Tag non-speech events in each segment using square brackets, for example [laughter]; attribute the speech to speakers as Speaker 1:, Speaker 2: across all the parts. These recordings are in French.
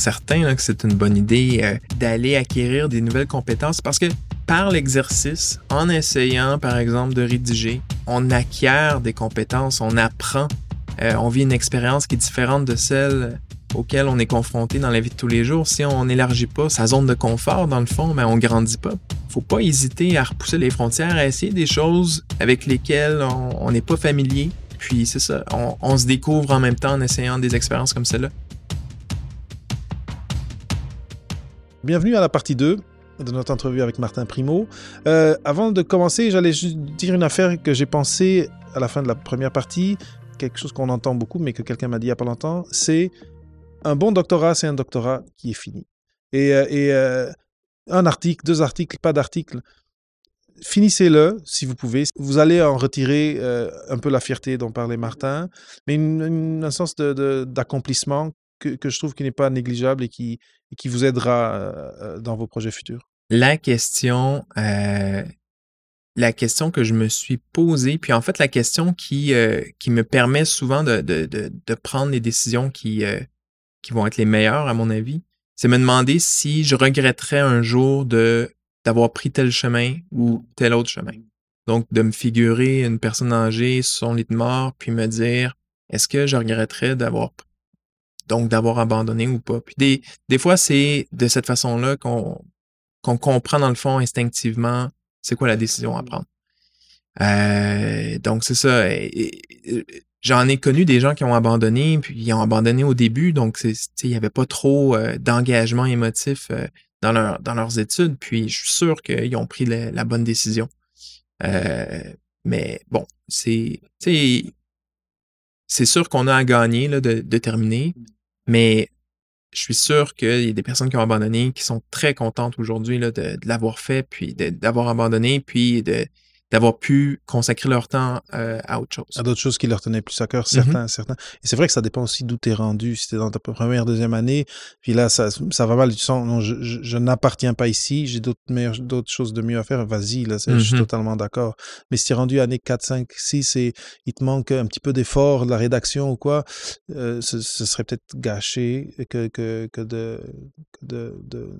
Speaker 1: certain que c'est une bonne idée euh, d'aller acquérir des nouvelles compétences parce que par l'exercice, en essayant par exemple de rédiger, on acquiert des compétences, on apprend, euh, on vit une expérience qui est différente de celle auquel on est confronté dans la vie de tous les jours. Si on n'élargit pas sa zone de confort, dans le fond, ben, on grandit pas. Faut pas hésiter à repousser les frontières, à essayer des choses avec lesquelles on n'est pas familier. Puis c'est ça, on, on se découvre en même temps en essayant des expériences comme celle-là.
Speaker 2: Bienvenue à la partie 2 de notre entrevue avec Martin Primo. Euh, avant de commencer, j'allais juste dire une affaire que j'ai pensé à la fin de la première partie, quelque chose qu'on entend beaucoup, mais que quelqu'un m'a dit il n'y a pas longtemps, c'est un bon doctorat, c'est un doctorat qui est fini. Et, euh, euh, un article, deux articles, pas d'article, finissez-le si vous pouvez. Vous allez en retirer un peu la fierté dont parlait Martin, mais un sens d'accomplissement que, je trouve qui n'est pas négligeable et qui, qui vous aidera euh, euh, dans vos projets futurs?
Speaker 1: La question, euh, la question que je me suis posée, puis en fait la question qui, qui me permet souvent de, de, de, prendre les décisions qui, qui vont être les meilleures à mon avis, c'est me demander si je regretterais un jour de d'avoir pris tel chemin ou tel autre chemin. Donc, de me figurer une personne âgée sur son lit de mort, puis me dire, est-ce que je regretterais d'avoir donc d'avoir abandonné ou pas. Puis des, des fois, c'est de cette façon-là qu'on qu'on comprend dans le fond instinctivement c'est quoi la décision à prendre. Euh, donc c'est ça. J'en ai connu des gens qui ont abandonné, puis ils ont abandonné au début, donc il n'y avait pas trop euh, d'engagement émotif euh, dans, leur, dans leurs études, puis je suis sûr qu'ils ont pris la, bonne décision. mais bon, c'est c'est sûr qu'on a à gagner là, de, de terminer. Mais je suis sûr qu'il y a des personnes qui ont abandonné, qui sont très contentes aujourd'hui de, de l'avoir fait, puis d'avoir abandonné, puis de, d'avoir pu consacrer leur temps euh, à autre chose.
Speaker 2: À d'autres choses qui leur tenaient plus à cœur, certains, mm-hmm. certains. Et c'est vrai que ça dépend aussi d'où tu es rendu. Si tu es dans ta première, deuxième année, puis là, ça, ça va mal, tu sens, non, je, je, n'appartiens pas ici, j'ai d'autres, d'autres choses de mieux à faire, vas-y, là, je suis mm-hmm. totalement d'accord. Mais si tu es rendu année 4, 5, 6 et il te manque un petit peu d'effort, de la rédaction ou quoi, euh, ce, serait peut-être gâché que, que, que de... de, de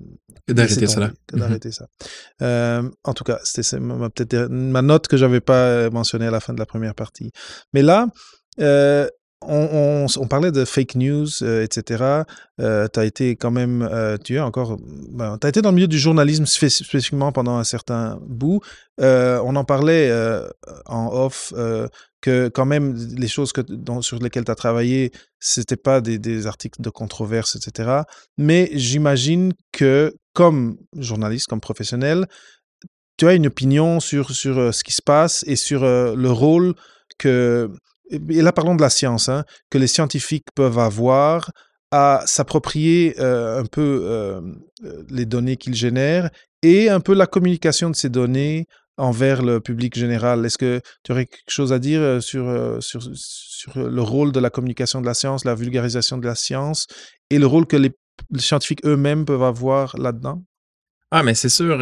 Speaker 1: d'arrêter ça.
Speaker 2: Que d'arrêter ça. Euh, en tout cas, c'était peut-être ma note que j'avais pas euh, mentionnée à la fin de la première partie. Mais là, euh, on, parlait de fake news, euh, etc. tu as été quand même, tu es encore, ben, tu as été dans le milieu du journalisme spécifiquement pendant un certain bout. on en parlait en off que quand même les choses que, sur lesquelles tu as travaillé, c'était pas des, articles de controverse, etc. Mais j'imagine que comme journaliste, comme professionnel, tu as une opinion sur, sur euh, ce qui se passe et sur euh, le rôle que, et là parlons de la science, hein, que les scientifiques peuvent avoir à s'approprier euh, un peu les données qu'ils génèrent et un peu la communication de ces données envers le public général. Est-ce que tu aurais quelque chose à dire sur, sur, sur le rôle de la communication de la science, la vulgarisation de la science et le rôle que les, scientifiques eux-mêmes peuvent avoir là-dedans?
Speaker 1: Ah, mais c'est sûr,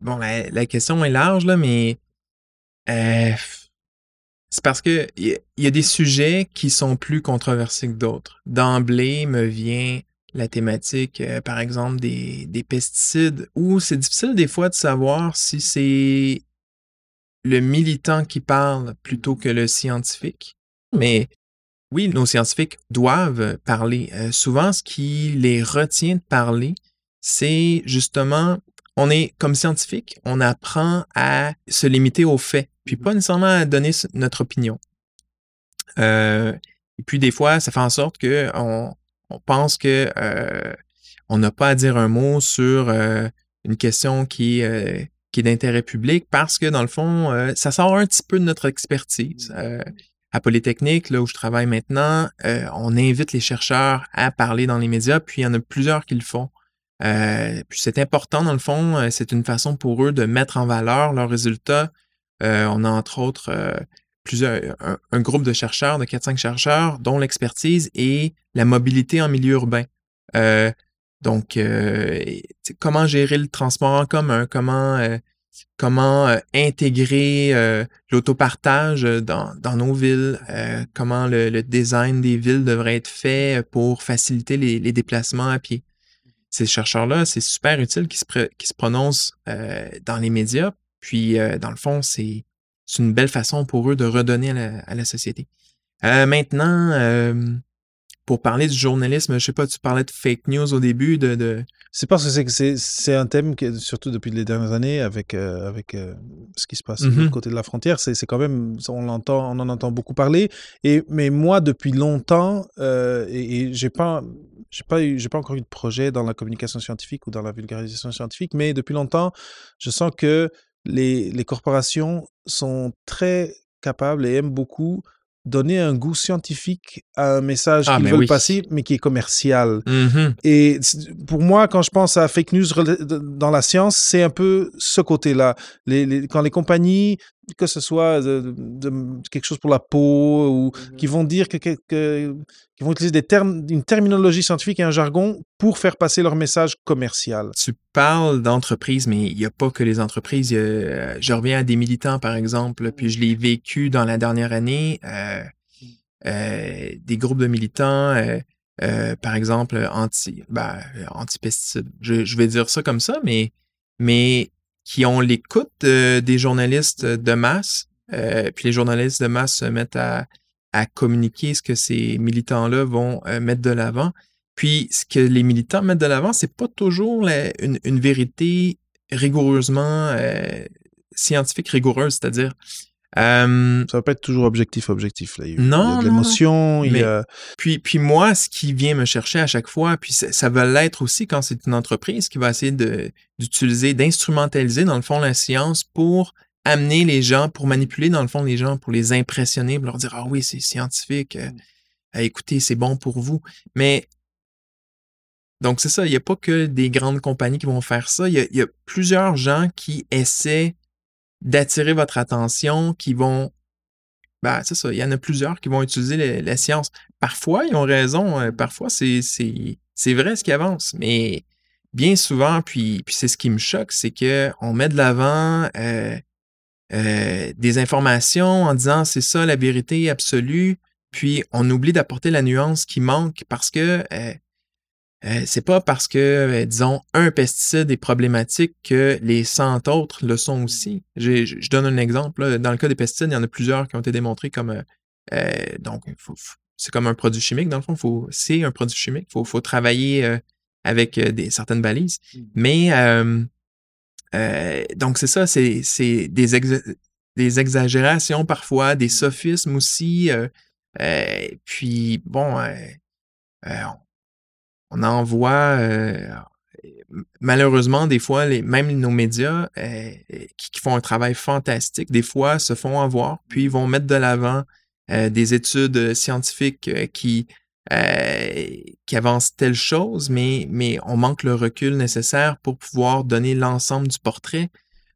Speaker 1: bon, la, question est large, là, mais euh, c'est parce que il y, a des sujets qui sont plus controversés que d'autres. D'emblée me vient la thématique, euh, par exemple, des, des pesticides, où c'est difficile des fois de savoir si c'est le militant qui parle plutôt que le scientifique. Mais oui, nos scientifiques doivent parler. Euh, souvent, ce qui les retient de parler, c'est justement on est comme scientifique, on apprend à se limiter aux faits, puis pas nécessairement à donner notre opinion. Euh, et puis des fois, ça fait en sorte que on, pense que euh, on n'a pas à dire un mot sur euh, une question qui, qui est d'intérêt public parce que dans le fond, ça sort un petit peu de notre expertise. à Polytechnique, là où je travaille maintenant, on invite les chercheurs à parler dans les médias, puis il y en a plusieurs qui le font. Euh, puis c'est important dans le fond, euh, c'est une façon pour eux de mettre en valeur leurs résultats. Euh, on a entre autres plusieurs, un, groupe de chercheurs, de 4-5 chercheurs, dont l'expertise est la mobilité en milieu urbain. donc, comment gérer le transport en commun, comment comment euh, intégrer euh, l'autopartage dans, dans nos villes, euh, comment le, le, design des villes devrait être fait pour faciliter les, les déplacements à pied. Ces chercheurs-là, c'est super utile qu'ils se, prononcent dans les médias, puis dans le fond, c'est une belle façon pour eux de redonner à la, à la société. maintenant, pour parler du journalisme, je sais pas, tu parlais de fake news au début, de... de...
Speaker 2: C'est parce que c'est, c'est un thème, que, surtout depuis les dernières années, avec, euh, avec euh, ce qui se passe mm-hmm. de l'autre côté de la frontière, c'est, c'est quand même, on, l'entend, on en entend beaucoup parler. Et, mais moi, depuis longtemps, euh, et, et j'ai pas... J'ai pas, eu, j'ai pas encore eu de projet dans la communication scientifique ou dans la vulgarisation scientifique, mais depuis longtemps, je sens que les, les corporations sont très capables et aiment beaucoup donner un goût scientifique à un message ah, qu'ils veulent passer, mais qui est commercial.
Speaker 1: Mm-hmm.
Speaker 2: Et pour moi, quand je pense à fake news dans la science, c'est un peu ce côté-là. Les, quand les compagnies, que ce soit de, quelque chose pour la peau, ou mm-hmm. qui vont dire que, que, qui vont utiliser des termes, une terminologie scientifique et un jargon pour faire passer leur message commercial.
Speaker 1: Tu parles d'entreprises, mais il n'y a pas que les entreprises. je reviens à des militants, par exemple, puis je l'ai vécu dans la dernière année. Euh, euh, des groupes de militants, euh, par exemple, anti, ben, anti-pesticides. Je, vais dire ça comme ça, mais, mais qui ont l'écoute des journalistes de masse, puis les journalistes de masse se mettent à communiquer ce que ces militants-là vont euh, mettre de l'avant. Puis, ce que les militants mettent de l'avant, c'est pas toujours une, vérité rigoureusement euh, scientifique rigoureuse, c'est-à-dire.
Speaker 2: Euh, ça va pas être toujours objectif, objectif. Là.
Speaker 1: Il non,
Speaker 2: y a de l'émotion.
Speaker 1: puis, puis moi, ce qui vient me chercher à chaque fois, puis ça, ça va l'être aussi quand c'est une entreprise qui va essayer d'utiliser, d'instrumentaliser, dans le fond, la science pour amener les gens, pour manipuler dans le fond les gens, pour les impressionner, pour leur dire, ah oui, c'est scientifique, euh, écoutez, c'est bon pour vous. Mais donc c'est ça, il n'y a pas que des grandes compagnies qui vont faire ça, il y a, plusieurs gens qui essaient d'attirer votre attention, qui vont... Ben, c'est ça, il y en a plusieurs qui vont utiliser la science. Parfois, ils ont raison, euh, parfois, c'est, vrai ce qui avance, mais bien souvent, puis, puis c'est ce qui me choque, c'est qu'on met de l'avant euh, euh, des informations en disant c'est ça la vérité absolue, puis on oublie d'apporter la nuance qui manque parce que euh, euh, c'est pas parce que, disons, un pesticide est problématique que les 100 autres le sont aussi. Je donne un exemple. Dans le cas des pesticides, il y en a plusieurs qui ont été démontrés comme... donc, c'est comme un produit chimique, dans le fond. C'est un produit chimique. Il faut, faut, travailler avec des, certaines balises. Mmh. Mais euh, donc, c'est ça, c'est des, des exagérations parfois, des sophismes aussi. Euh, euh, puis, bon, on en voit malheureusement, des fois, les, même nos médias qui, font un travail fantastique, des fois se font avoir, puis vont mettre de l'avant des études scientifiques qui euh, qui avance telle chose, mais, mais on manque le recul nécessaire pour pouvoir donner l'ensemble du portrait.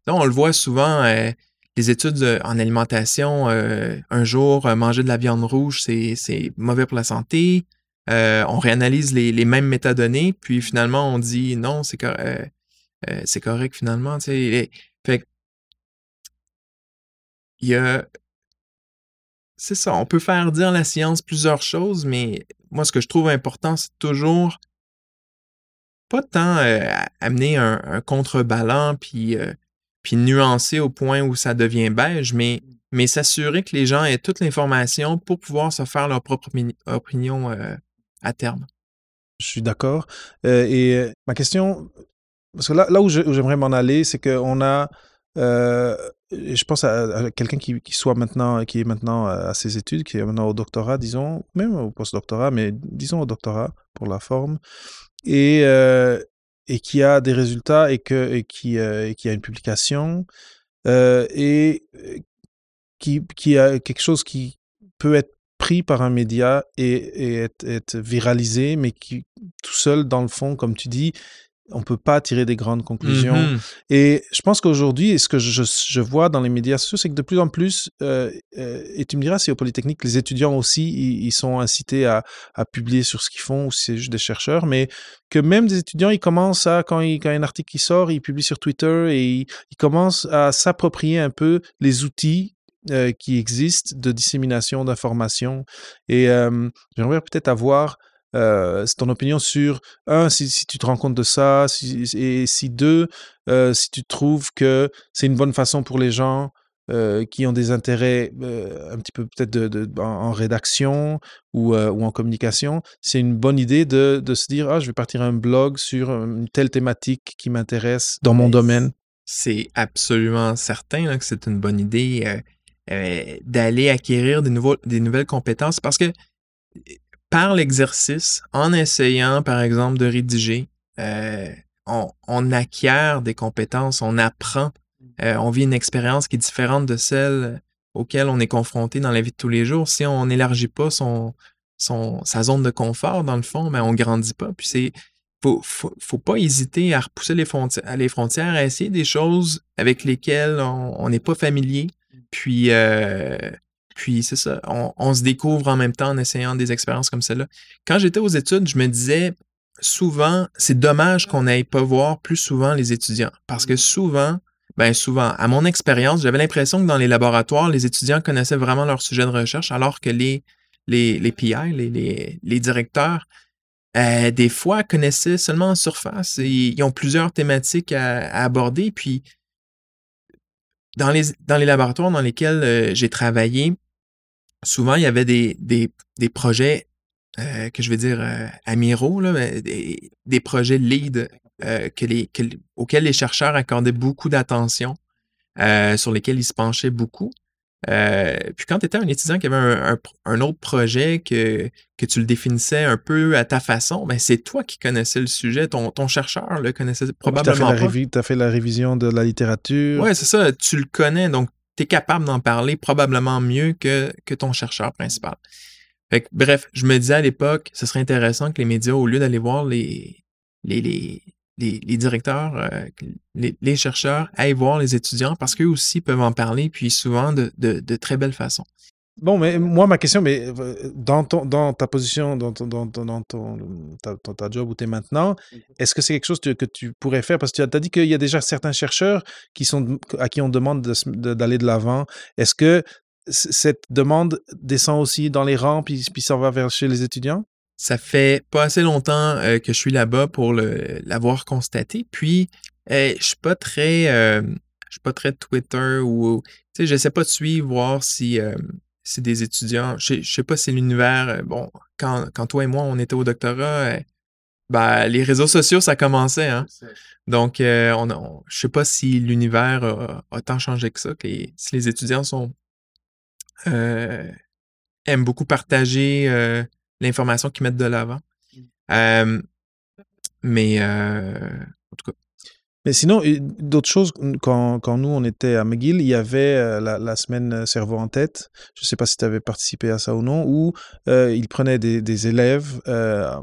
Speaker 1: Donc, on le voit souvent, euh, les études euh, en alimentation, un jour, manger de la viande rouge, c'est mauvais pour la santé. On réanalyse les, mêmes métadonnées, puis finalement, on dit non, c'est c'est correct finalement. Fait il y a c'est ça, on peut faire dire la science plusieurs choses, mais moi, ce que je trouve important, c'est toujours pas tant euh, amener un, contrebalan puis, euh, puis nuancer au point où ça devient beige, mais, s'assurer que les gens aient toute l'information pour pouvoir se faire leur propre opinion euh, à terme.
Speaker 2: Je suis d'accord. et ma question, parce que là, là où j'aimerais m'en aller, c'est qu'on a je pense à, quelqu'un qui, soit maintenant, qui est maintenant à ses études, qui est maintenant au doctorat, disons, même au post-doctorat, mais disons au doctorat pour la forme, et, euh, et qui a des résultats et, que, et qui, euh, et qui a une publication, euh, et qui, qui a quelque chose qui peut être pris par un média et, et être, être, viralisé, mais qui, tout seul, dans le fond, comme tu dis, on peut pas tirer des grandes conclusions.
Speaker 1: Mhm.
Speaker 2: Et je pense qu'aujourd'hui, et ce que je, je vois dans les médias sociaux, c'est que de plus en plus, euh, euh, et tu me diras si au Polytechnique, les étudiants aussi, ils, ils sont incités à, à publier sur ce qu'ils font, ou si c'est juste des chercheurs, mais que même des étudiants, ils commencent à, quand, il, quand il y a un article qui sort, ils publient sur Twitter et ils, ils commencent à s'approprier un peu les outils euh, qui existent de dissémination d'informations. Et j'aimerais peut-être avoir euh, c'est ton opinion sur un si, si, tu te rends compte de ça si, et si deux euh, si tu trouves que c'est une bonne façon pour les gens euh, qui ont des intérêts un petit peu peut-être de, de, en, en, rédaction ou, ou en communication c'est une bonne idée de, de, se dire ah je vais partir un blog sur une telle thématique qui m'intéresse dans mon domaine?
Speaker 1: c'est absolument certain là, que c'est une bonne idée euh, d'aller acquérir des, nouveaux, des nouvelles compétences parce que par l'exercice, en essayant, par exemple, de rédiger, euh, on, on, acquiert des compétences, on apprend, euh, on vit une expérience qui est différente de celle auquel on est confronté dans la vie de tous les jours. Si on n'élargit pas son, son, sa zone de confort, dans le fond, ben on grandit pas. Puis c'est faut, faut, faut pas hésiter à repousser les frontières, les frontières, à essayer des choses avec lesquelles on n'est pas familier. Puis euh, puis c'est ça, on, on, se découvre en même temps en essayant des expériences comme celle-là. Quand j'étais aux études, je me disais souvent, c'est dommage qu'on n'aille pas voir plus souvent les étudiants. Parce que souvent, ben souvent, à mon expérience, j'avais l'impression que dans les laboratoires, les étudiants connaissaient vraiment leur sujet de recherche, alors que les, les, les PI, les, les, les directeurs, euh, des fois connaissaient seulement en surface. Et ils ont plusieurs thématiques à, à aborder. Puis dans les, dans les laboratoires dans lesquels euh, j'ai travaillé, souvent, il y avait des, des, des projets euh, que je vais dire euh, amiraux, là, des, des projets lead euh, que les, que, auxquels les chercheurs accordaient beaucoup d'attention, sur lesquels ils se penchaient beaucoup. Euh, puis quand tu étais un étudiant qui avait un, un, un, autre projet, que, que tu le définissais un peu à ta façon, ben c'est toi qui connaissais le sujet. Ton, ton chercheur le connaissait probablement
Speaker 2: Tu as, fait la révision de la littérature.
Speaker 1: Oui, c'est ça. Tu le connais, donc tu es capable d'en parler probablement mieux que, que ton chercheur principal. Fait que, bref, je me disais à l'époque, ce serait intéressant que les médias, au lieu d'aller voir les, les, les, les, les directeurs, euh, les, les, chercheurs, aillent voir les étudiants parce qu'eux aussi peuvent en parler, puis souvent de, de, de très belle façon.
Speaker 2: Bon, mais moi, ma question, mais euh, dans, ton, dans ta position, dans, ton, dans, dans ton, ta, ta job où tu es maintenant, est-ce que c'est quelque chose que tu pourrais faire? Parce que tu as, dit qu'il y a déjà certains chercheurs qui sont, à qui on demande d'aller de, de l'avant. Est-ce que cette demande descend aussi dans les rangs puis, puis ça va vers chez les étudiants?
Speaker 1: Ça fait pas assez longtemps euh, que je suis là-bas pour l'avoir constaté. Puis, euh, je suis pas très, euh, je suis pas très Twitter ou, tu sais, je sais pas de suivre voir si c'est des étudiants. Je, sais pas si l'univers, bon, quand, quand toi et moi, on était au doctorat, ben, les réseaux sociaux, ça commençait. Hein? Donc, on, on, je sais pas si l'univers a, a, tant changé que ça, que si les étudiants sont aiment beaucoup partager l'information qu'ils mettent de l'avant. Euh, mais en tout cas,
Speaker 2: mais sinon, d'autres choses, quand, quand, nous, on était à McGill, il y avait euh, la, la, semaine Cerveau en tête, je ne sais pas si tu avais participé à ça ou non, où euh, ils prenaient des, des élèves euh,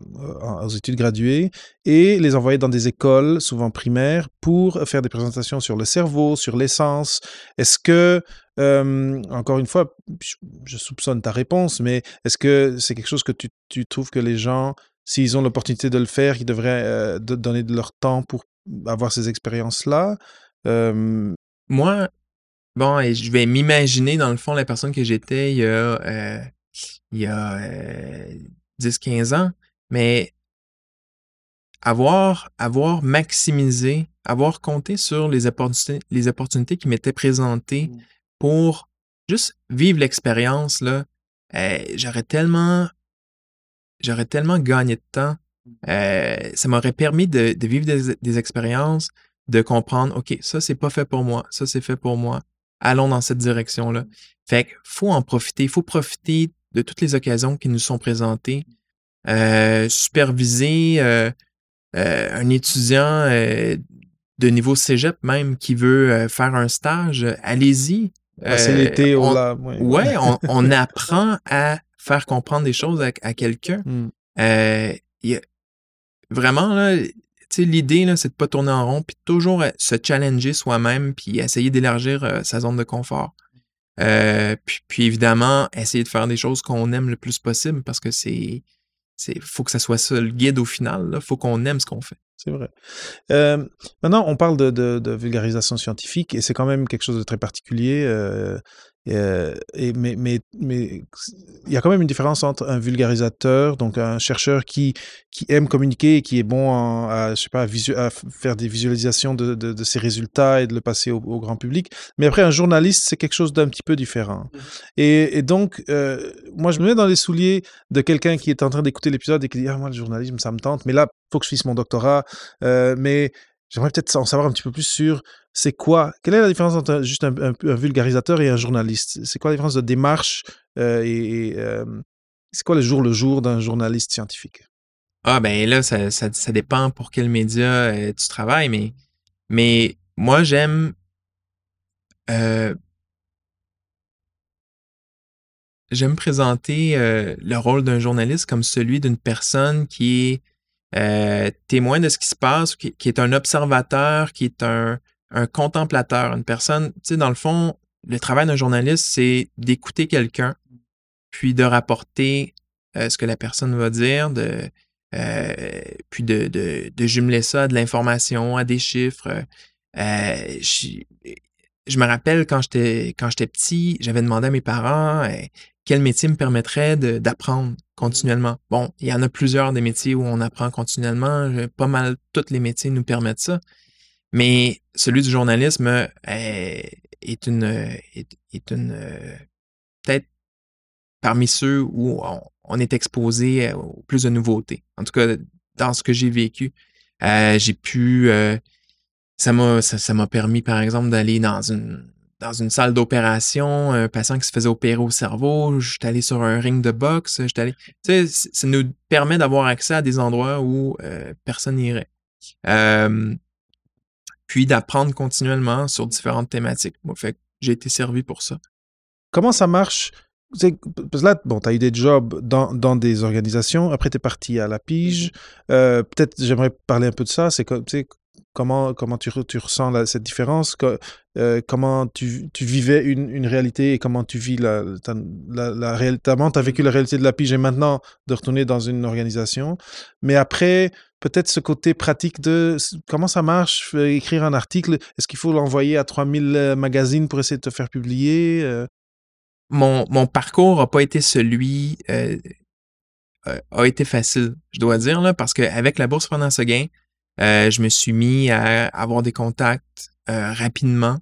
Speaker 2: aux études graduées et les envoyaient dans des écoles, souvent primaires, pour faire des présentations sur le cerveau, sur l'essence. Est-ce que, euh, encore une fois, je soupçonne ta réponse, mais est-ce que c'est quelque chose que tu, tu trouves que les gens s'ils ont l'opportunité de le faire, ils devraient euh, de donner de leur temps pour avoir ces expériences-là?
Speaker 1: Euh... Moi, bon, et je vais m'imaginer, dans le fond, la personne que j'étais il y a, euh, il y a euh, 10-15 ans, mais avoir, avoir maximisé, avoir compté sur les opportunités, les opportunités qui m'étaient présentées mmh. Pour juste vivre l'expérience, là, euh, j'aurais tellement j'aurais tellement gagné de temps. Euh, ça m'aurait permis de, de vivre des, des, expériences, de comprendre, OK, ça, c'est pas fait pour moi, ça, c'est fait pour moi. Allons dans cette direction-là. Fait qu'il faut en profiter, il faut profiter de toutes les occasions qui nous sont présentées. Euh, superviser euh, euh un étudiant de niveau cégep même qui veut faire un stage, allez-y.
Speaker 2: C'est l'été
Speaker 1: on,
Speaker 2: là.
Speaker 1: Ouais, ouais on, [laughs] on apprend à faire comprendre des choses à, à quelqu'un.
Speaker 2: Mm.
Speaker 1: Euh, y a, vraiment, là, l'idée, là, c'est de pas tourner en rond, puis toujours euh, se challenger soi-même, puis essayer d'élargir euh, sa zone de confort. Euh, puis, puis, évidemment, essayer de faire des choses qu'on aime le plus possible, parce que c'est, c'est, faut que ça soit ça le guide au final. Il faut qu'on aime ce qu'on fait.
Speaker 2: C'est vrai. Euh, maintenant, on parle de, de, de, vulgarisation scientifique et c'est quand même quelque chose de très particulier. Euh, euh, et, mais, mais, mais il y a quand même une différence entre un vulgarisateur, donc un chercheur qui, qui aime communiquer et qui est bon à, je sais pas, à, faire des visualisations de, de, de, ses résultats et de le passer au, grand public. Mais après, un journaliste, c'est quelque chose d'un petit peu différent. Mmh. Et, et, donc, euh, moi, je me mets dans les souliers de quelqu'un qui est en train d'écouter l'épisode et qui dit, ah, moi, le journalisme, ça me tente, mais là, faut que je fasse mon doctorat. Euh, mais j'aimerais peut-être en savoir un petit peu plus sur c'est quoi Quelle est la différence entre juste un, vulgarisateur et un journaliste? C'est quoi la différence de démarche euh, et, euh, c'est quoi le jour le jour d'un journaliste scientifique?
Speaker 1: Ah ben là, ça, dépend pour quel média tu travailles, mais, mais moi j'aime j'aime présenter le rôle d'un journaliste comme celui d'une personne qui est témoin de ce qui se passe, qui est un observateur, qui est un, contemplateur, une personne, tu sais, dans le fond, le travail d'un journaliste, c'est d'écouter quelqu'un, puis de rapporter euh, ce que la personne va dire, euh, puis de, de, jumeler ça à de l'information, à des chiffres. Euh, je, me rappelle quand j'étais quand j'étais petit, j'avais demandé à mes parents quel métier me permettrait d'apprendre continuellement? Bon, il y en a plusieurs des métiers où on apprend continuellement. Pas mal tous les métiers nous permettent ça. Mais celui du journalisme euh, est, une, est, une peut-être parmi ceux où on, est exposé au plus de nouveautés. En tout cas, dans ce que j'ai vécu, euh, j'ai pu, euh, ça m'a, ça, m'a permis, par exemple, d'aller dans une dans une salle d'opération, un patient qui se faisait opérer au cerveau, je suis allé sur un ring de boxe, je allé, tu sais, ça nous permet d'avoir accès à des endroits où personne n'irait puis d'apprendre continuellement sur différentes thématiques. Moi, fait j'ai été servi pour ça.
Speaker 2: Comment ça marche? Parce que là, bon, tu as eu des jobs dans, dans des organisations, après tu es parti à la pige. Euh, peut-être j'aimerais parler un peu de ça. C'est comment, comment tu, ressens cette différence euh, Comment tu, tu vivais une, une, réalité et comment tu vis la, la, la, réalité Tu as vécu la réalité de la pige et maintenant de retourner dans une organisation. Mais après, peut-être ce côté pratique de comment ça marche, écrire un article, est-ce qu'il faut l'envoyer à 3000 euh, magazines pour essayer de te faire publier euh?
Speaker 1: mon, mon, parcours n'a pas été celui, a été facile, je dois dire, là, parce qu'avec la bourse pendant ce gain, je me suis mis à avoir des contacts rapidement.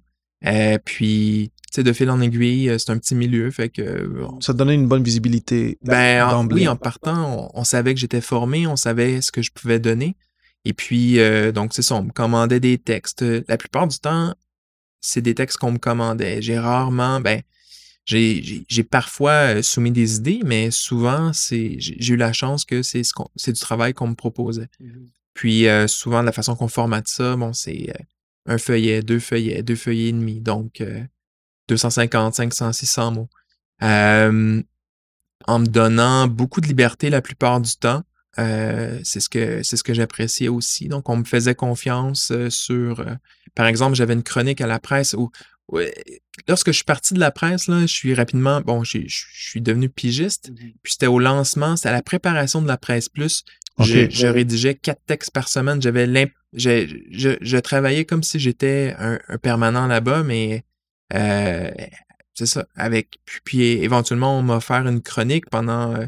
Speaker 1: puis de fil en aiguille, euh, c'est un petit milieu, fait que...
Speaker 2: Euh, ça te donnait une bonne visibilité
Speaker 1: ben, Oui, en partant, on, savait que j'étais formé, on savait ce que je pouvais donner. Et puis, euh, donc, c'est ça, on me commandait des textes. La plupart du temps, c'est des textes qu'on me commandait. J'ai rarement, ben, j'ai parfois soumis des idées, mais souvent, c'est j'ai eu la chance que c'est c'est du travail qu'on me proposait. Puis, souvent, la façon qu'on formate ça, bon, c'est un feuillet, deux feuillets, deux feuillets et demi. Donc, 250, 500, 600 mots. Euh, en me donnant beaucoup de liberté la plupart du temps. Euh, c'est ce que c'est ce que j'appréciais aussi. Donc, on me faisait confiance euh, sur. par exemple, j'avais une chronique à la presse où, lorsque je suis parti de la presse, là, je suis rapidement. Bon, je suis devenu pigiste. Mmh puis c'était au lancement, c'était à la préparation de la presse plus. Je, rédigeais quatre textes par semaine. J'avais je, je, je, travaillais comme si j'étais un, permanent là-bas, mais euh, c'est ça. Avec puis, éventuellement on m'a offert une chronique pendant euh,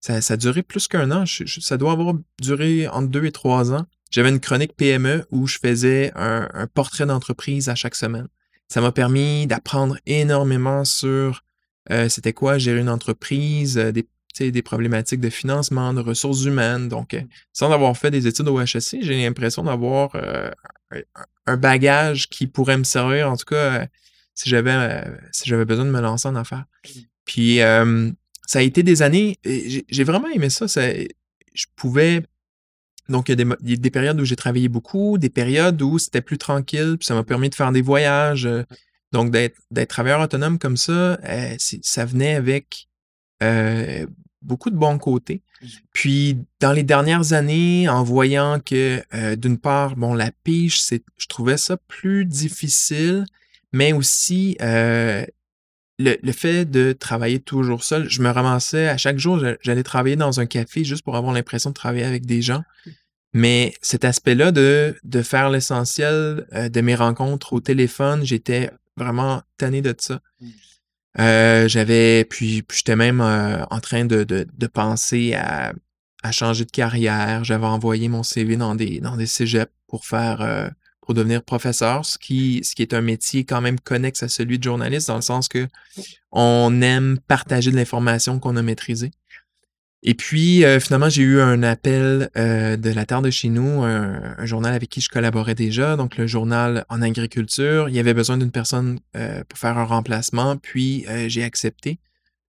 Speaker 1: ça, ça a duré plus qu'un an. ça doit avoir duré entre deux et trois ans. J'avais une chronique PME où je faisais un, un portrait d'entreprise à chaque semaine. Ça m'a permis d'apprendre énormément sur euh, c'était quoi gérer une entreprise, des, des problématiques de financement, de ressources humaines. Donc, sans avoir fait des études au HSC, j'ai l'impression d'avoir un bagage qui pourrait me servir, en tout cas, si j'avais euh, si j'avais besoin de me lancer en affaires. Mmh. Puis ça a été des années, j'ai vraiment aimé ça, Je pouvais donc, il y, a des, des périodes où j'ai travaillé beaucoup, des périodes où c'était plus tranquille, puis ça m'a permis de faire des voyages. Euh, donc, d'être travailleur autonome comme ça, euh, ça venait avec beaucoup de bons côtés. Puis, dans les dernières années, en voyant que, euh, d'une part, bon, la pige, c'est, je trouvais ça plus difficile, mais aussi euh, le, le, fait de travailler toujours seul. Je me ramassais à chaque jour, j'allais travailler dans un café juste pour avoir l'impression de travailler avec des gens. Mais cet aspect-là de, de faire l'essentiel euh, de mes rencontres au téléphone, j'étais vraiment tanné de ça. Euh, j'avais, puis, puis j'étais même euh, en train de, de, de penser à, à, changer de carrière. J'avais envoyé mon CV dans des, dans des cégeps pour faire, euh, pour devenir professeur, ce qui, ce qui est un métier quand même connexe à celui de journaliste, dans le sens que on aime partager de l'information qu'on a maîtrisée. Et puis, euh, finalement, j'ai eu un appel euh, de la Terre de chez nous, un, journal avec qui je collaborais déjà, donc le journal en agriculture. Il y avait besoin d'une personne euh, pour faire un remplacement, puis j'ai accepté.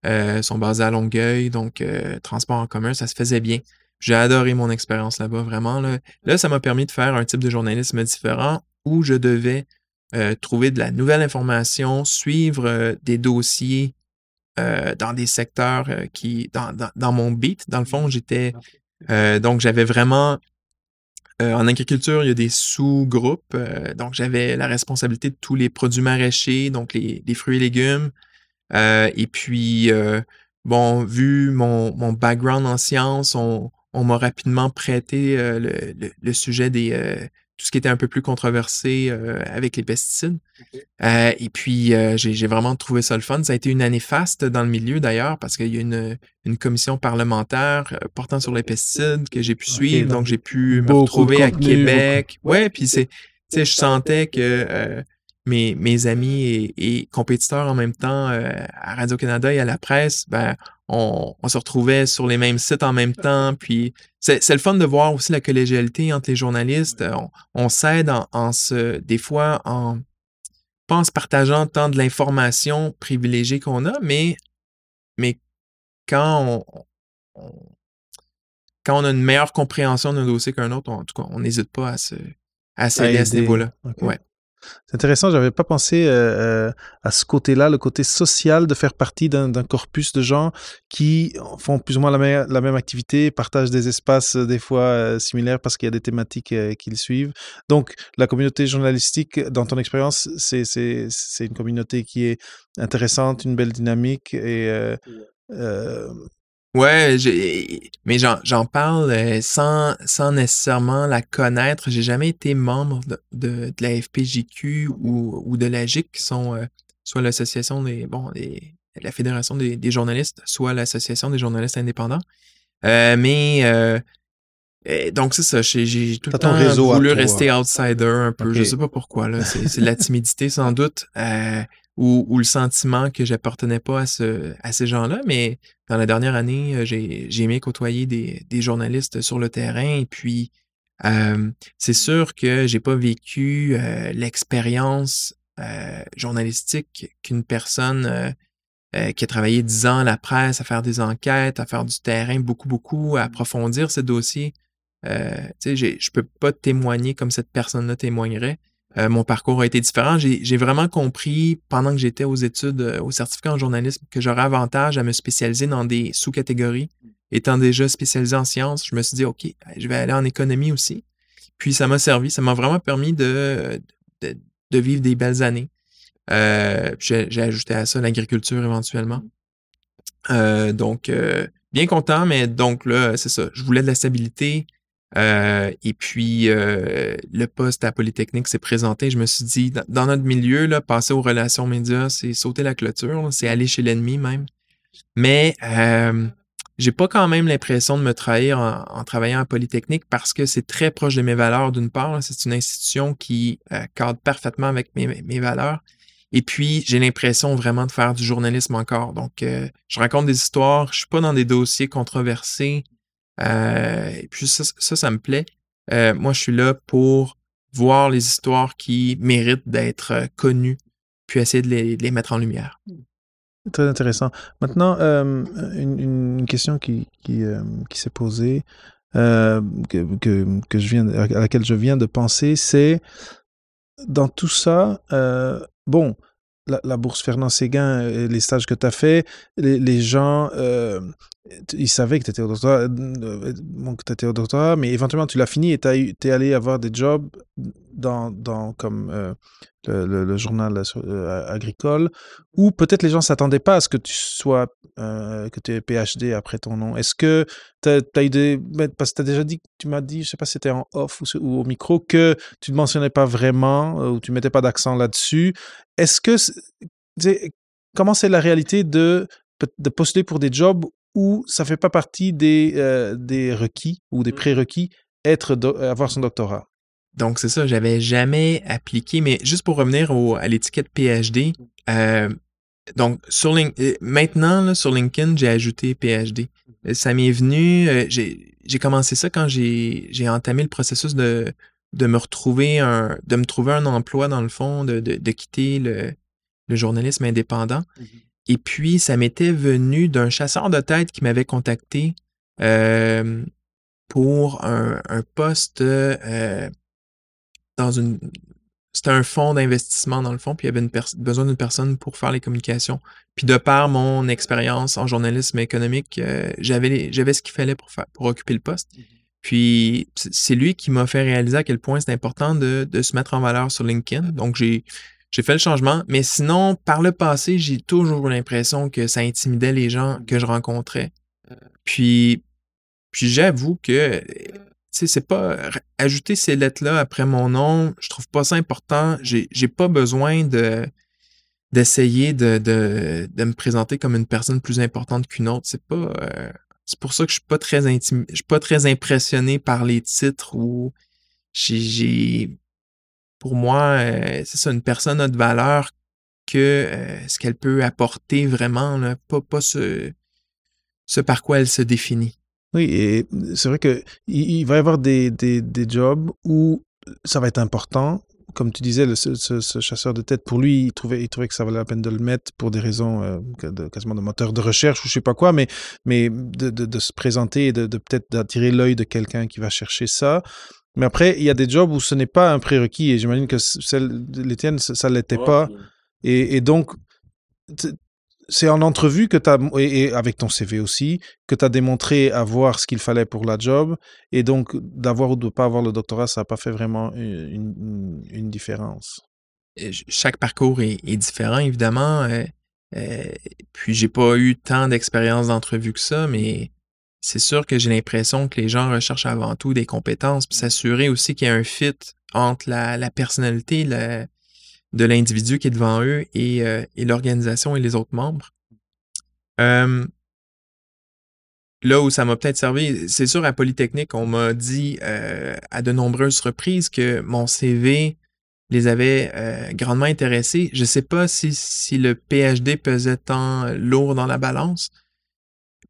Speaker 1: ils sont basés à Longueuil, donc transport en commun, ça se faisait bien. J'ai adoré mon expérience là-bas, vraiment. Là, là ça m'a permis de faire un type de journalisme différent où je devais trouver de la nouvelle information, suivre des dossiers euh, dans des secteurs euh, qui, dans, dans, dans, mon beat, dans le fond, j'étais, euh, donc j'avais vraiment, en agriculture, il y a des sous-groupes, donc j'avais la responsabilité de tous les produits maraîchers, donc les, les fruits et légumes, et puis, bon, vu mon, mon background en sciences, on, on m'a rapidement prêté le, le, le, sujet des tout ce qui était un peu plus controversé euh, avec les pesticides. Euh, et puis, euh, j'ai vraiment trouvé ça le fun. Ça a été une année faste dans le milieu d'ailleurs, parce qu'il y a une, une commission parlementaire portant sur les pesticides que j'ai pu suivre. donc, j'ai pu me retrouver à Québec. Ouais, puis c'est, tu sais, je sentais que mes, mes amis et, et, compétiteurs en même temps à Radio-Canada et à la presse, ben, on, on, se retrouvait sur les mêmes sites en même temps. Puis c'est le fun de voir aussi la collégialité entre les journalistes. On, on s'aide en, en, se, des fois, en pas en se partageant tant de l'information privilégiée qu'on a, mais, mais quand on, quand on a une meilleure compréhension d'un dossier qu'un autre, en tout cas, on n'hésite pas à se à s'aider à, ce niveau-là. Ouais.
Speaker 2: C'est intéressant, j'avais pas pensé euh, euh, à ce côté-là, le côté social de faire partie d'un corpus de gens qui font plus ou moins la, la même activité, partagent des espaces euh, des fois euh, similaires parce qu'il y a des thématiques qu'ils suivent. Donc, la communauté journalistique, dans ton expérience, c'est une communauté qui est intéressante, une belle dynamique et
Speaker 1: Ouais, mais j'en parle euh, sans, sans nécessairement la connaître. J'ai jamais été membre de, de, la FPJQ ou, ou de la GIC, qui sont euh, soit l'association des, bon, des, la Fédération des, des journalistes, soit l'association des journalistes indépendants. Euh, mais euh, donc c'est ça, j'ai tout le temps voulu rester outsider un peu. Je sais pas pourquoi là, c'est de la [laughs] timidité sans doute. Euh, ou, ou, le sentiment que j'appartenais pas à, ce, à ces gens-là, mais dans la dernière année, euh, j'ai aimé côtoyer des, des, journalistes sur le terrain et puis euh, c'est sûr que j'ai pas vécu euh, l'expérience euh, journalistique qu'une personne qui a travaillé dix ans à la presse, à faire des enquêtes, à faire du terrain, beaucoup, beaucoup, à approfondir ces dossiers. tu sais, je peux pas témoigner comme cette personne-là témoignerait. Euh, mon parcours a été différent. J'ai vraiment compris pendant que j'étais aux études, euh, au certificat en journalisme, que j'aurais avantage à me spécialiser dans des sous-catégories. Étant déjà spécialisé en sciences, je me suis dit, OK, je vais aller en économie aussi. Puis ça m'a servi, ça m'a vraiment permis de, vivre des belles années. Euh, J'ai ajouté à ça l'agriculture éventuellement. Donc, bien content, mais donc là, c'est ça. Je voulais de la stabilité, euh, et puis, euh, le poste à Polytechnique s'est présenté. Je me suis dit, dans, notre milieu, là, passer aux relations médias, c'est sauter la clôture, c'est aller chez l'ennemi même. Mais euh, j'ai pas quand même l'impression de me trahir en, travaillant à Polytechnique parce que c'est très proche de mes valeurs d'une part. C'est une institution qui euh, cadre parfaitement avec mes, mes valeurs. Et puis, j'ai l'impression vraiment de faire du journalisme encore. Donc, je raconte des histoires, je suis pas dans des dossiers controversés. Euh, et puis ça, ça, me plaît. Euh, moi, je suis là pour voir les histoires qui méritent d'être euh, connues, puis essayer de les, mettre en lumière.
Speaker 2: Très intéressant. Maintenant, une, question qui, s'est posée, que, je viens, à laquelle je viens de penser, c'est dans tout ça, bon, la, bourse Fernand Séguin, euh, les stages que tu as fait, les, gens, euh, ils savaient que tu étais au doctorat, euh, bon, que t'étais au doctorat, mais éventuellement tu l'as fini et tu es allé avoir des jobs dans, dans comme euh, le, le- le journal euh, euh, agricole, où peut-être les gens s'attendaient pas à ce que tu sois, euh, que tu aies PhD après ton nom. Est-ce que tu as, eu des. Parce que tu as déjà dit, tu m'as dit, je sais pas si c'était en off ou, ou au micro, que tu ne mentionnais pas vraiment, ou tu mettais pas d'accent là-dessus. Est-ce que. Comment c'est la réalité de, de postuler pour des jobs où ça fait pas partie des, des requis ou des
Speaker 1: Mm.
Speaker 2: prérequis être avoir son doctorat?
Speaker 1: Donc, c'est ça, j'avais jamais appliqué, mais juste pour revenir au- à l'étiquette PhD, euh, donc, sur Lin- euh, maintenant, là, sur LinkedIn, j'ai ajouté PhD. Euh, Ça m'est venu, euh, j'ai commencé ça quand j'ai entamé le processus de, de me retrouver un, de me trouver un emploi dans le fond, de, de, de quitter le, le journalisme indépendant. Et puis, ça m'était venu d'un chasseur de tête qui m'avait contacté euh, pour un, un poste euh, dans une. C'était un fonds d'investissement dans le fond, puis il y avait une besoin d'une personne pour faire les communications. Puis de par mon expérience en journalisme économique, euh, j'avais ce qu'il fallait pour faire pour occuper le poste. Puis c- c'est lui qui m'a fait réaliser à quel point c'est important de, de se mettre en valeur sur LinkedIn. Donc j'ai fait le changement, mais sinon par le passé, j'ai toujours l'impression que ça intimidait les gens que je rencontrais. Puis puis j'avoue que tu sais, c'est pas r- ajouter ces lettres-là après mon nom, je trouve pas ça important. J'ai pas besoin de d'essayer de, de, de me présenter comme une personne plus importante qu'une autre. C'est pas euh, c'est pour ça que je suis pas très intimi- je suis pas très impressionné par les titres ou j'ai pour moi euh, c'est ça une personne a de valeur que euh, ce qu'elle peut apporter vraiment là, pas pas ce ce par quoi elle se définit.
Speaker 2: Oui, et c'est vrai que il, va y avoir des, des, des jobs où ça va être important. Comme tu disais, le, ce, ce- ce chasseur de tête, pour lui, il trouvait, il trouvait que ça valait la peine de le mettre pour des raisons euh, de, quasiment de moteur de recherche ou je sais pas quoi, mais, mais de, de, de se présenter et de, de peut-être d'attirer l'œil de quelqu'un qui va chercher ça. Mais après, il y a des jobs où ce n'est pas un prérequis et j'imagine que celle de l'Étienne, ça, ça l'était pas. Et, et donc, c'est en entrevue que tu as, et, avec ton CV aussi, que tu as démontré avoir ce qu'il fallait pour la job. Et donc, d'avoir ou de ne pas avoir le doctorat, ça n'a pas fait vraiment une, une- différence.
Speaker 1: Euh, ch- chaque parcours est, est différent, évidemment. euh, euh, puis j'ai pas eu tant d'expérience d'entrevue que ça, mais c'est sûr que j'ai l'impression que les gens recherchent avant tout des compétences, puis s'assurer aussi qu'il y a un fit entre la, la personnalité la- de l'individu qui est devant eux et, euh, l'organisation et les autres membres. Euh, là où ça m'a peut-être servi, c'est sûr, à Polytechnique, on m'a dit euh, à de nombreuses reprises que mon CV les avait grandement intéressés. Je sais pas si, si le PhD pesait tant lourd dans la balance,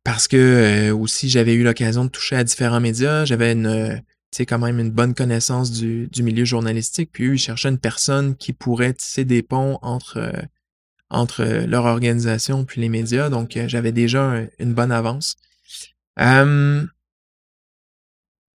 Speaker 1: parce que aussi j'avais eu l'occasion de toucher à différents médias, j'avais une, sais, quand même une bonne connaissance du, du milieu journalistique, puis eux, ils cherchaient une personne qui pourrait tisser des ponts entre, euh, entre euh, leur organisation puis les médias, donc euh, j'avais déjà un- une bonne avance.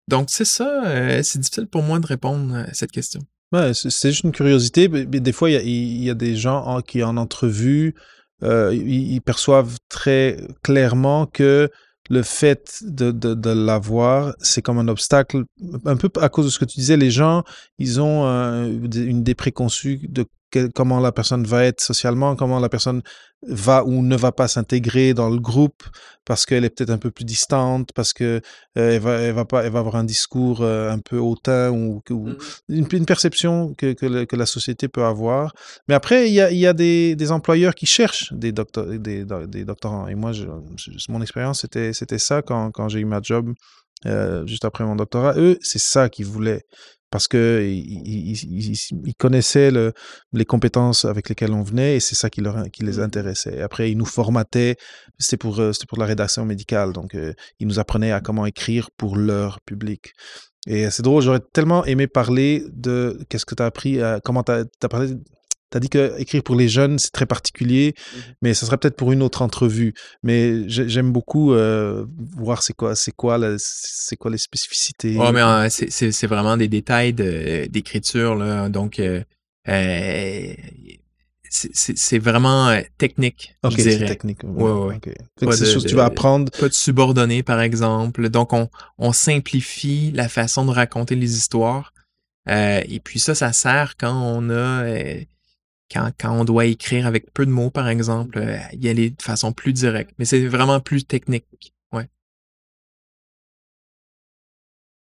Speaker 1: Donc c'est ça, c'est difficile pour moi de répondre à cette question.
Speaker 2: Ouais, c'est c'est juste une curiosité. des fois, il y a, des gens en- qui, en entrevue, ils perçoivent très clairement que le fait de, de, l'avoir, c'est comme un obstacle. Un peu à cause de ce que tu disais, les gens, ils ont euh, une idée préconçue de que- comment la personne va être socialement, comment la personne va ou ne va pas s'intégrer dans le groupe parce qu'elle est peut-être un peu plus distante, parce que euh, elle va, elle va pas, elle va avoir un discours euh, un peu hautain ou, ou une, une perception que, que, le- que la société peut avoir. Mais après, il y a, il y a des, des employeurs qui cherchent des, des, do- des doctorants. Et moi, je- mon expérience, c'était, c'était ça quand, quand j'ai eu ma job euh, juste après mon doctorat. Eux, c'est ça qu'ils voulaient. Parce que ils, ils- ils- ils connaissaient le- les compétences avec lesquelles on venait et c'est ça qui, leur, qui les intéressait. Et après, ils nous formataient. C'était pour, euh, c'était pour la rédaction médicale. Donc, euh, ils nous apprenaient à comment écrire pour leur public. Et c'est drôle, j'aurais tellement aimé parler de qu'est-ce que tu as appris, comment tu as, parlé. Tu as dit que écrire pour les jeunes, c'est très particulier, mais ça serait peut-être pour une autre entrevue. Mais j'ai- j'aime beaucoup euh, voir c'est quoi, c'est quoi, c'est quoi les spécificités.
Speaker 1: Ouais, mais euh, c'est- vraiment des détails de- d'écriture, là. Donc, euh, c'est vraiment technique,
Speaker 2: Ok, c'est technique.
Speaker 1: Ouais, ouais.
Speaker 2: que c'est
Speaker 1: de-
Speaker 2: des choses que tu vas apprendre.
Speaker 1: Pas de subordonné, par exemple. Donc, on, on simplifie la façon de raconter les histoires. Euh, et puis ça, ça sert quand on a... euh, quand, on doit écrire avec peu de mots, par exemple, euh, y aller de façon plus directe. Mais c'est vraiment plus technique. Ouais.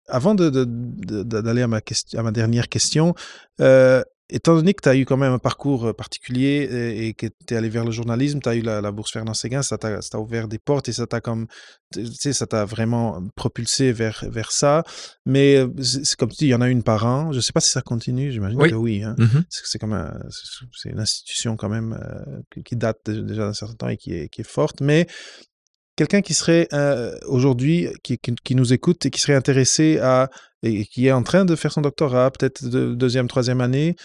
Speaker 2: Avant d'aller à ma, question, à ma dernière question, euh, étant donné que tu as eu quand même un parcours particulier et, et que tu es allé vers le journalisme, tu as eu la, la bourse Fernand Séguin, ça t'a, ouvert des portes et ça t'a comme, tu sais, ça t'a vraiment propulsé vers, vers ça. Mais c'est, comme tu dis, il y en a une par an. Je sais pas si ça continue, j'imagine
Speaker 1: Oui.
Speaker 2: que oui. hein.
Speaker 1: Mhm.
Speaker 2: C'est, c'est comme un- c'est- une institution quand même euh, qui- date déjà d'un certain temps et qui est, qui est forte. Mais quelqu'un qui serait euh, aujourd'hui, qui, qui, qui nous écoute et qui serait intéressé à, et qui est en train de faire son doctorat, peut-être de deuxième, troisième année,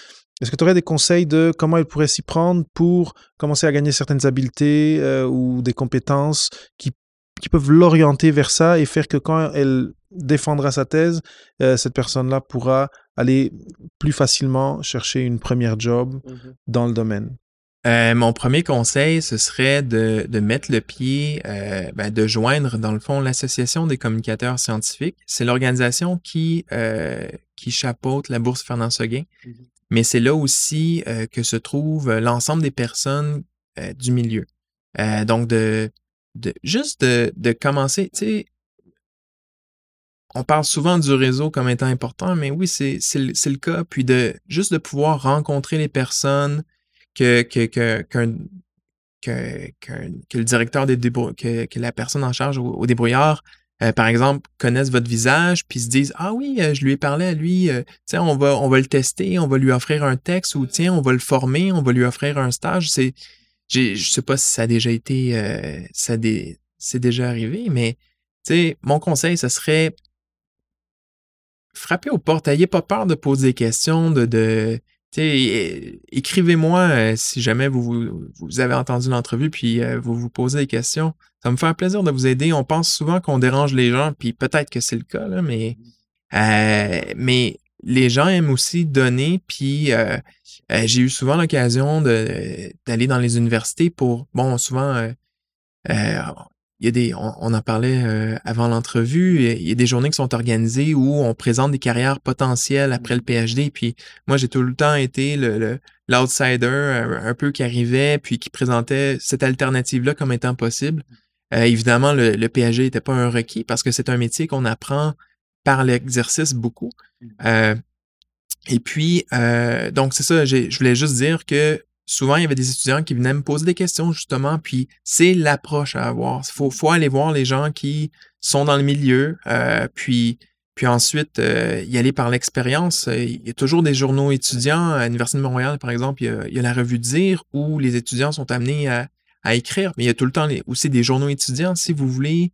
Speaker 2: est-ce que tu aurais des conseils de comment il pourrait s'y prendre pour commencer à gagner certaines habiletés euh, ou des compétences qui, qui peuvent l'orienter vers ça et faire que quand elle défendra sa thèse, euh, cette personne-là pourra aller plus facilement chercher une première job dans le domaine?
Speaker 1: Euh, mon premier conseil, ce serait de, de mettre le pied, euh, ben, de joindre, dans le fond, l'Association des communicateurs scientifiques. C'est l'organisation qui, euh, qui chapeaute la bourse Fernand Seguin.
Speaker 2: Mhm.
Speaker 1: Mais c'est là aussi euh, que se trouve l'ensemble des personnes du milieu. Donc, de, de juste de, de commencer, tu sais, on parle souvent du réseau comme étant important, mais oui, c'est le, c'est le cas. Puis de juste de pouvoir rencontrer les personnes que, que, que, que, que le directeur des débrou- que, la personne en charge au, débrouillard, euh, par exemple, connaissent votre visage, puis se disent Ah oui, euh, je lui ai parlé à lui, euh, tiens, on va, on va le tester, on va lui offrir un texte, ou tiens, on va le former, on va lui offrir un stage. C'est, je sais pas si ça a déjà été, ça des- c'est déjà arrivé, mais mon conseil, ce serait frappez aux portes. Ayez pas peur de poser des questions, de, écrivez-moi euh, si jamais vous, vous, avez entendu l'entrevue puis euh, vous vous posez des questions. Ça me fait un plaisir de vous aider. On pense souvent qu'on dérange les gens, puis peut-être que c'est le cas, là, mais, euh, mais les gens aiment aussi donner, puis j'ai eu souvent l'occasion d'aller dans les universités pour, bon, souvent, il y a des, on, on en parlait euh, avant l'entrevue, il y a des journées qui sont organisées où on présente des carrières potentielles après le PhD. Puis moi, j'ai tout le temps été le, l'outsider un, peu qui arrivait puis qui présentait cette alternative-là comme étant possible. Euh, évidemment, le, le PhD n'était pas un requis parce que c'est un métier qu'on apprend par l'exercice beaucoup. Euh, et puis, donc c'est ça, je voulais juste dire que souvent, il y avait des étudiants qui venaient me poser des questions, justement, puis c'est l'approche à avoir. Il faut, aller voir les gens qui sont dans le milieu, euh, puis, puis ensuite euh, y aller par l'expérience. Euh, Il y a toujours des journaux étudiants. À l'Université de Montréal, par exemple, il y a, il y a la revue Dire où les étudiants sont amenés à, écrire, mais il y a tout le temps aussi des journaux étudiants. Si vous voulez,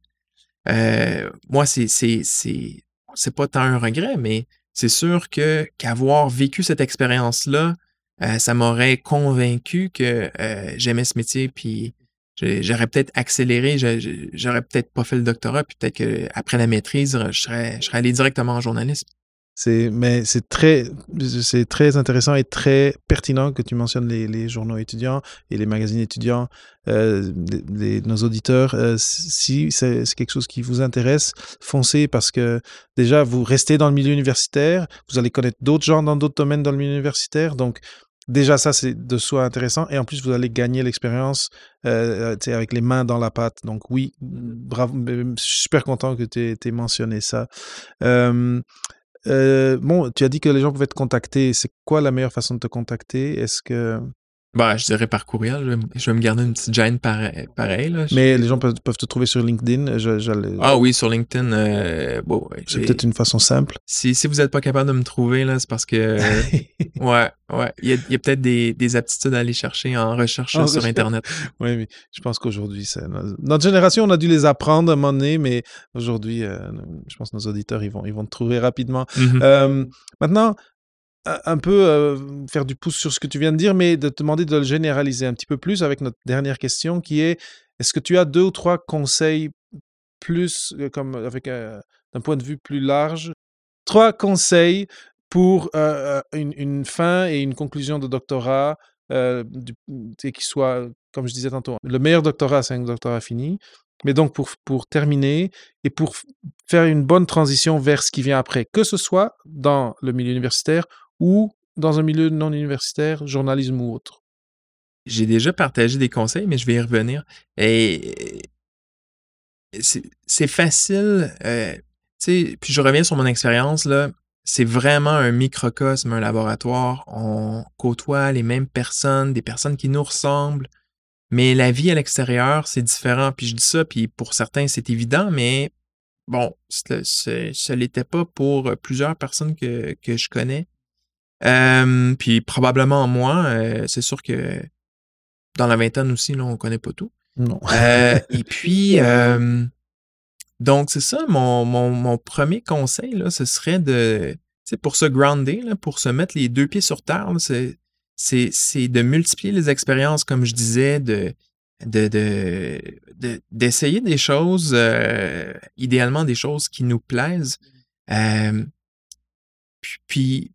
Speaker 1: moi, c'est, c'est, c'est, c'est pas tant un regret, mais c'est sûr que qu'avoir vécu cette expérience-là, euh, ça m'aurait convaincu que euh, j'aimais ce métier, puis j'aurais peut-être accéléré, j'aurais peut-être pas fait le doctorat, puis peut-être qu'après la maîtrise, je serais, je serais allé directement en journalisme.
Speaker 2: C'est, mais c'est très, très intéressant et très pertinent que tu mentionnes les, journaux étudiants et les magazines étudiants. Euh, nos auditeurs, si c'est quelque chose qui vous intéresse, foncez parce que déjà, vous restez dans le milieu universitaire, vous allez connaître d'autres gens dans d'autres domaines dans le milieu universitaire. Donc, déjà, ça, c'est de soi intéressant. Et en plus, vous allez gagner l'expérience euh, sais, avec les mains dans la pâte. Donc, oui, bravo, super content que tu aies mentionné ça. Euh, euh, bon, tu as dit que les gens pouvaient te contacter. C'est quoi la meilleure façon de te contacter? Est-ce que
Speaker 1: Bah, je dirais par courriel. Je vais, me- garder une petite gêne pareil. pareil là.
Speaker 2: Mais les gens peuvent, peuvent te trouver sur LinkedIn Je-
Speaker 1: Ah oui, sur LinkedIn. euh, bon,
Speaker 2: c'est peut-être une façon simple.
Speaker 1: si, si vous n'êtes pas capable de me trouver, là, c'est parce que [laughs] ouais, ouais. Il y a, peut-être des, des aptitudes à aller chercher en recherche
Speaker 2: En
Speaker 1: sur
Speaker 2: recherche.
Speaker 1: Internet. [laughs]
Speaker 2: oui, mais je pense qu'aujourd'hui, notre génération, on a dû les apprendre à un moment donné, mais aujourd'hui, euh, je pense que nos auditeurs, ils vont, ils vont te trouver rapidement.
Speaker 1: Mhm.
Speaker 2: Euh, maintenant, un peu euh, faire du pouce sur ce que tu viens de dire, mais de te demander de le généraliser un petit peu plus avec notre dernière question qui est est-ce que tu as deux ou trois conseils plus, euh, comme avec un, d'un point de vue plus large, trois conseils pour euh, euh, une, fin et une conclusion de doctorat euh, et qui soit, comme je disais tantôt, le meilleur doctorat, c'est un doctorat fini. Mais donc, pour, pour terminer et pour faire une bonne transition vers ce qui vient après, que ce soit dans le milieu universitaire ou dans un milieu non universitaire, journalisme ou autre?
Speaker 1: J'ai déjà partagé des conseils, mais je vais y revenir. Et c'est facile, euh, puis je reviens sur mon expérience, là. C'est vraiment un microcosme, un laboratoire. On côtoie les mêmes personnes, des personnes qui nous ressemblent. Mais la vie à l'extérieur, c'est différent. Puis je dis ça, puis pour certains, c'est évident, mais bon, ce l'était pas pour plusieurs personnes que, que je connais. Euh, puis probablement moi, euh, c'est sûr que dans la vingtaine aussi, là, on connaît pas tout.
Speaker 2: Non.
Speaker 1: Euh, [laughs] et puis, donc c'est ça, mon, mon, mon premier conseil, là, ce serait de, tu sais, pour se grounder, là, pour se mettre les deux pieds sur terre, c'est, de multiplier les expériences, comme je disais, de, de, de, de- d'essayer des choses, idéalement des choses qui nous plaisent. Puis,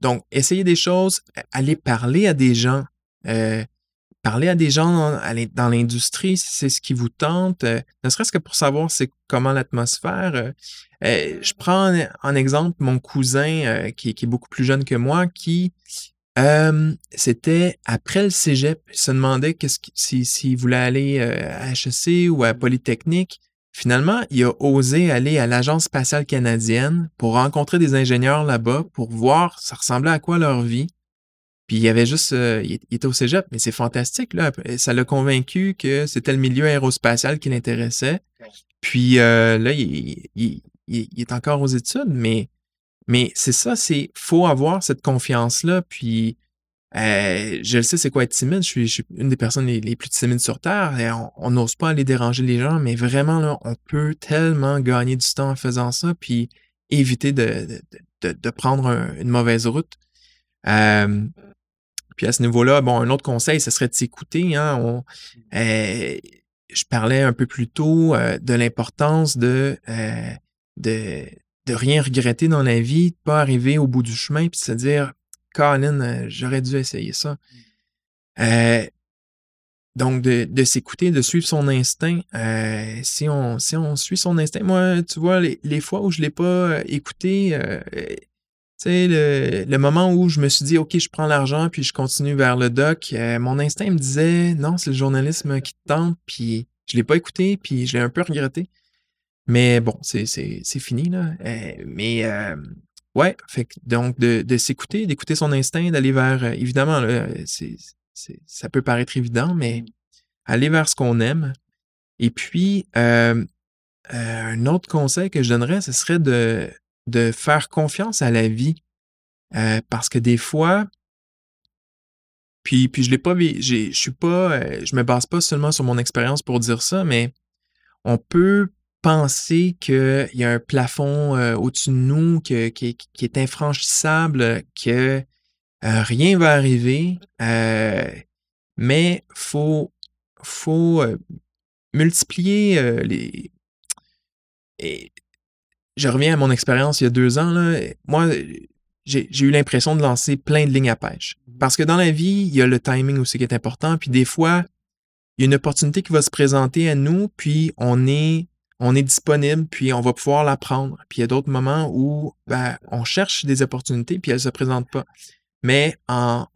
Speaker 1: donc, essayer des choses, aller parler à des gens, euh, parler à des gens dans, l'industrie, si c'est ce qui vous tente, euh, ne serait-ce que pour savoir c'est comment l'atmosphère. euh, euh, je prends en, exemple mon cousin euh, qui, qui est beaucoup plus jeune que moi, qui euh, c'était après le cégep, il se demandait qu'est-ce qui- si- s'il voulait aller à HEC ou à Polytechnique. Finalement, il a osé aller à l'Agence spatiale canadienne pour rencontrer des ingénieurs là-bas, pour voir ça ressemblait à quoi leur vie. Puis il avait juste, euh, il, était au cégep, mais c'est fantastique là. Ça l'a convaincu que c'était le milieu aérospatial qui l'intéressait. Puis euh, là, il- il est encore aux études, mais mais c'est ça, c'est faut avoir cette confiance là. Puis euh, je sais, c'est quoi être timide. Je suis, une des personnes les, plus timides sur Terre. Et on n'ose pas aller déranger les gens, mais vraiment, là, on peut tellement gagner du temps en faisant ça, puis éviter de, de, prendre un- une mauvaise route. Euh, puis à ce niveau-là, bon, un autre conseil, ce serait de s'écouter. Hein. Euh, je parlais un peu plus tôt euh, de l'importance de, de de rien regretter dans la vie, de pas arriver au bout du chemin puis se dire Colin, euh, j'aurais dû essayer ça. Euh, donc, de, de s'écouter, de suivre son instinct. Euh, si, on, si on suit son instinct, moi, tu vois, les, les fois où je l'ai pas écouté, euh, tu sais, le, le moment où je me suis dit, OK, je prends l'argent, puis je continue vers le doc, euh, mon instinct me disait, non, c'est le journalisme qui te tente, puis je l'ai pas écouté, puis je l'ai un peu regretté. Mais bon, c'est, fini, là. Mais euh, ouais, fait que donc de, de s'écouter, d'écouter son instinct, d'aller vers, euh, évidemment, là, ça peut paraître évident, mais aller vers ce qu'on aime. Et puis, euh, un autre conseil que je donnerais, ce serait de, de faire confiance à la vie. Euh, parce que des fois, puis, puis je l'ai pas, je suis pas, je me base pas seulement sur mon expérience pour dire ça, mais on peut penser qu'il y a un plafond euh, au-dessus de nous que- qui, qui est infranchissable, que euh, rien va arriver, euh, mais faut, faut euh, multiplier les. Et je reviens à mon expérience il y a deux ans. Là. Moi, j'ai j'ai eu l'impression de lancer plein de lignes à pêche. Parce que dans la vie, il y a le timing aussi qui est important. Puis des fois, il y a une opportunité qui va se présenter à nous, puis on est, on est disponible, puis on va pouvoir la prendre. Puis il y a d'autres moments où ben, on cherche des opportunités, puis elles se présentent pas. Mais en,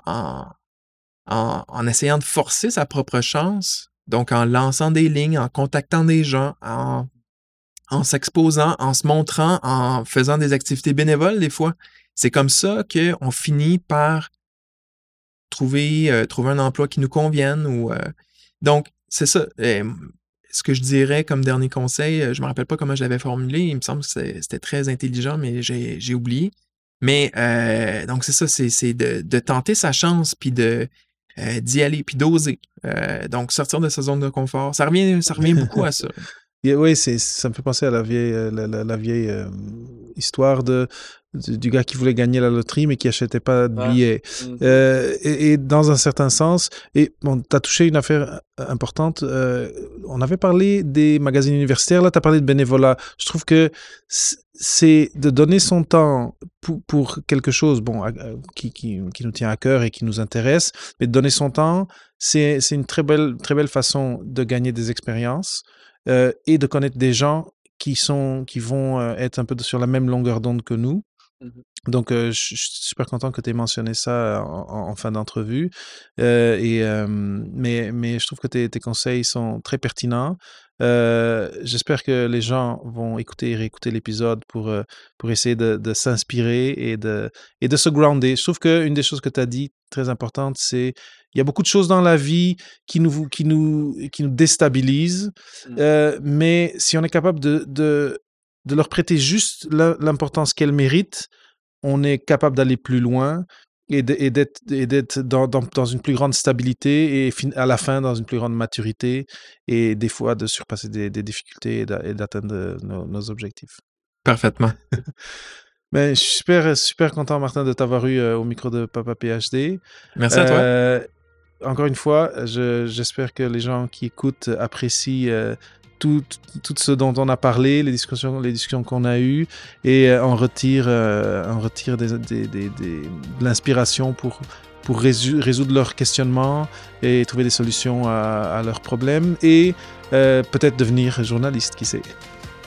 Speaker 1: essayant de forcer sa propre chance, donc en lançant des lignes, en contactant des gens, en, en s'exposant, en se montrant, en faisant des activités bénévoles des fois, c'est comme ça qu'on finit par trouver, euh, trouver un emploi qui nous convienne. Euh, donc, c'est ça. Ce que je dirais comme dernier conseil, euh, je me rappelle pas comment je l'avais formulé, il me semble que c'était très intelligent, mais j'ai oublié. Mais euh, donc c'est ça, c'est de, tenter sa chance, puis de euh, d'y aller, puis d'oser. Donc sortir de sa zone de confort, ça revient, ça revient beaucoup à ça.
Speaker 2: Oui, c'est, ça me fait penser à la vieille, euh, la, la- la vieille euh, histoire de, du, du gars qui voulait gagner la loterie mais qui achetait pas de billets.
Speaker 3: Mhm.
Speaker 2: Euh, et, et dans un certain sens, et bon, tu as touché une affaire importante. euh, on avait parlé des magazines universitaires, là, tu as parlé de bénévolat. Je trouve que c'est de donner son temps pour, pour quelque chose bon, qui, qui, qui, nous tient à cœur et qui nous intéresse, mais de donner son temps, c'est une très belle, très belle façon de gagner des expériences euh, et de connaître des gens qui, sont, qui vont euh, être un peu sur la même longueur d'onde que nous. Mmh Donc, euh, je suis super content que tu aies mentionné ça en, en fin d'entrevue. Euh, et, euh, mais, mais je trouve que tes, tes conseils sont très pertinents. J'espère que les gens vont écouter et réécouter l'épisode pour, pour essayer de, de s'inspirer et de, et de se grounder. Je trouve qu'une des choses que tu as dit très importante, c'est il y a beaucoup de choses dans la vie qui nous, qui nous, qui nous déstabilisent. Mmh. Euh, mais si on est capable de, de, de leur prêter juste l'importance qu'elles méritent, on est capable d'aller plus loin et d'être dans, dans, dans, une plus grande stabilité et à la fin dans une plus grande maturité et des fois de surpasser des, des difficultés et d'atteindre nos, nos, objectifs.
Speaker 1: Parfaitement.
Speaker 2: Mais je suis super, super content, Martin, de t'avoir eu euh, au micro de Papa PhD.
Speaker 1: Merci à toi.
Speaker 2: Encore une fois, j'espère que les gens qui écoutent apprécient euh, tout, tout, ce dont on a parlé, les discussions, les discussions qu'on a eues, et euh, on retire, euh, on retire des, des, des, de l'inspiration pour, pour résoudre leurs questionnements et trouver des solutions à, à leurs problèmes, et euh, peut-être devenir journaliste, qui sait.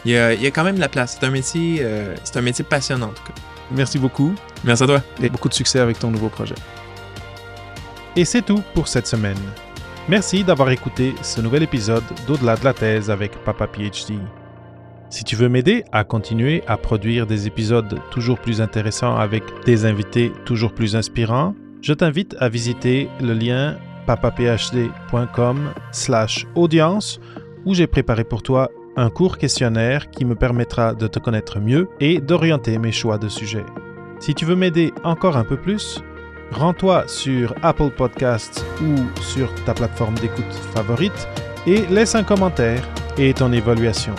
Speaker 1: Il y, a, il y a quand même la place. C'est un métier, euh, c'est un métier passionnant en tout cas.
Speaker 2: Merci beaucoup.
Speaker 1: Merci à toi.
Speaker 2: Et beaucoup de succès avec ton nouveau projet. Et c'est tout pour cette semaine. Merci d'avoir écouté ce nouvel épisode d'Au-delà de la thèse avec Papa PhD. Si tu veux m'aider à continuer à produire des épisodes toujours plus intéressants avec des invités toujours plus inspirants, je t'invite à visiter le lien papaphd.com slash audience où j'ai préparé pour toi un court questionnaire qui me permettra de te connaître mieux et d'orienter mes choix de sujets. Si tu veux m'aider encore un peu plus, rends-toi sur Apple Podcasts ou sur ta plateforme d'écoute favorite et laisse un commentaire et ton évaluation.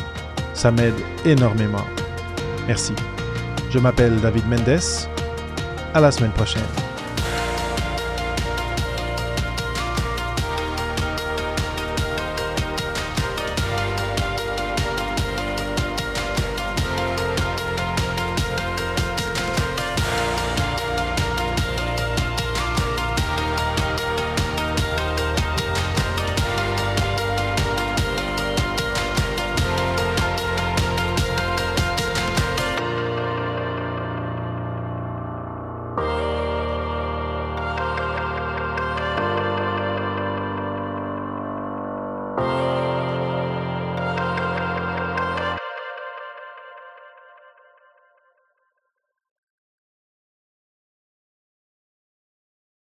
Speaker 2: Ça m'aide énormément. Merci. Je m'appelle David Mendes. À la semaine prochaine.